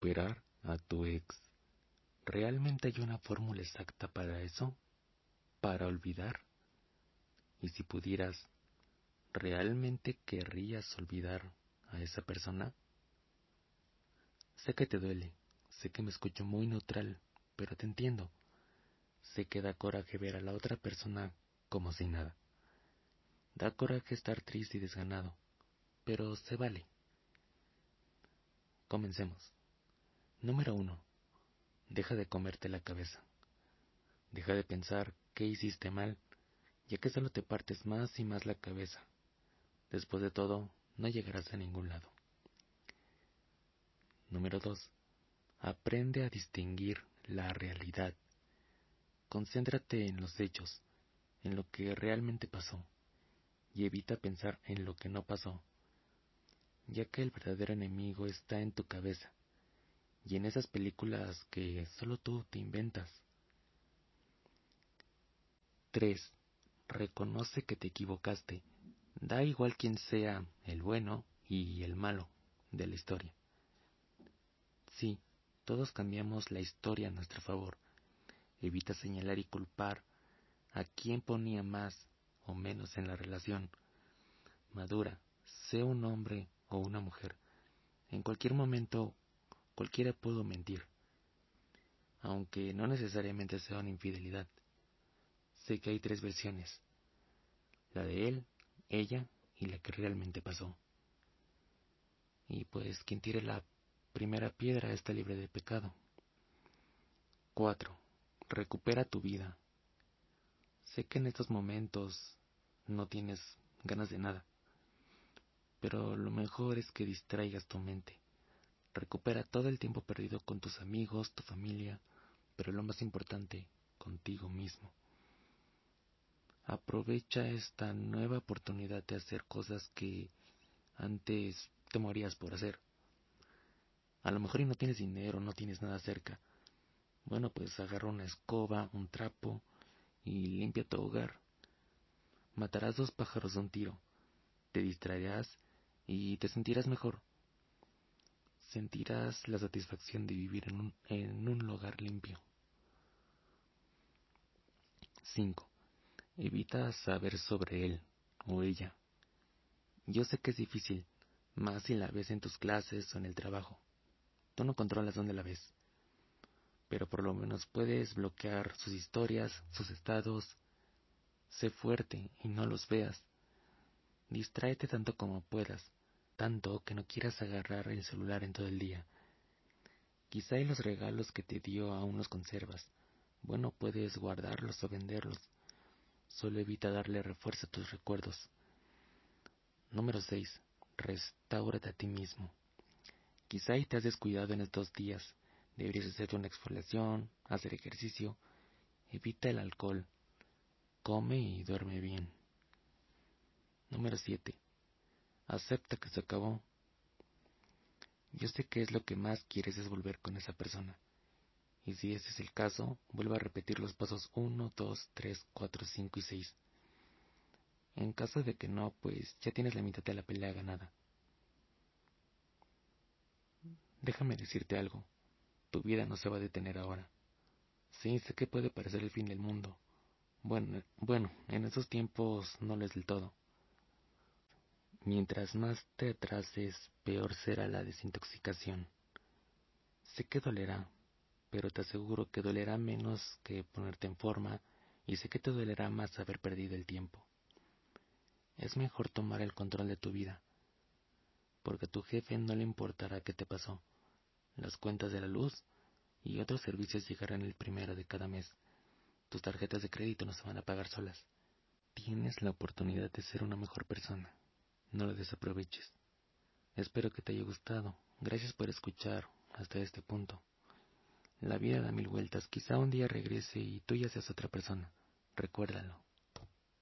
recuperar a tu ex. ¿Realmente hay una fórmula exacta para eso? ¿Para olvidar? Y si pudieras, ¿realmente querrías olvidar a esa persona? Sé que te duele, sé que me escucho muy neutral, pero te entiendo. Sé que da coraje ver a la otra persona como si nada. Da coraje estar triste y desganado, pero se vale. Comencemos. Número uno. Deja de comerte la cabeza. Deja de pensar qué hiciste mal, ya que solo te partes más y más la cabeza. Después de todo, no llegarás a ningún lado. Número 2. Aprende a distinguir la realidad. Concéntrate en los hechos, en lo que realmente pasó, y evita pensar en lo que no pasó, ya que el verdadero enemigo está en tu cabeza y en esas películas que solo tú te inventas. 3. Reconoce que te equivocaste. Da igual quien sea el bueno y el malo de la historia. Sí, todos cambiamos la historia a nuestro favor. Evita señalar y culpar a quien ponía más o menos en la relación. Madura, sea un hombre o una mujer. En cualquier momento, cualquiera pudo mentir, aunque no necesariamente sea una infidelidad. Sé que hay tres versiones, la de él, ella y la que realmente pasó. Y pues quien tire la primera piedra está libre de pecado. 4. Recupera tu vida. Sé que en estos momentos no tienes ganas de nada, pero lo mejor es que distraigas tu mente. Recupera todo el tiempo perdido con tus amigos, tu familia, pero lo más importante, contigo mismo. Aprovecha esta nueva oportunidad de hacer cosas que antes te morías por hacer. A lo mejor y no tienes dinero, no tienes nada cerca. Bueno, pues agarra una escoba, un trapo y limpia tu hogar. Matarás dos pájaros de un tiro. Te distraerás y te sentirás mejor. Sentirás la satisfacción de vivir en un, en un lugar limpio. 5. Evita saber sobre él o ella. Yo sé que es difícil, más si la ves en tus clases o en el trabajo. Tú no controlas dónde la ves, pero por lo menos puedes bloquear sus historias, sus estados. Sé fuerte y no los veas. Distráete tanto como puedas, tanto que no quieras agarrar el celular en todo el día. Quizá y los regalos que te dio aún los conservas. Bueno, puedes guardarlos o venderlos. Solo evita darle refuerzo a tus recuerdos. Número 6. Restáurate a ti mismo. Quizá y te has descuidado en estos días. Deberías hacerte una exfoliación, hacer ejercicio. Evita el alcohol. Come y duerme bien. Número 7. Acepta que se acabó. Yo sé que es lo que más quieres es volver con esa persona. Y si ese es el caso, vuelva a repetir los pasos 1, 2, 3, 4, 5 y 6. En caso de que no, pues ya tienes la mitad de la pelea ganada. Déjame decirte algo. Tu vida no se va a detener ahora. Sí, sé que puede parecer el fin del mundo. Bueno, bueno, en esos tiempos no lo es del todo. Mientras más te atrases, peor será la desintoxicación. Sé que dolerá, pero te aseguro que dolerá menos que ponerte en forma y sé que te dolerá más haber perdido el tiempo. Es mejor tomar el control de tu vida, porque a tu jefe no le importará qué te pasó las cuentas de la luz y otros servicios llegarán el primero de cada mes. Tus tarjetas de crédito no se van a pagar solas. Tienes la oportunidad de ser una mejor persona. No lo desaproveches. Espero que te haya gustado. Gracias por escuchar hasta este punto. La vida da mil vueltas. Quizá un día regrese y tú ya seas otra persona. Recuérdalo.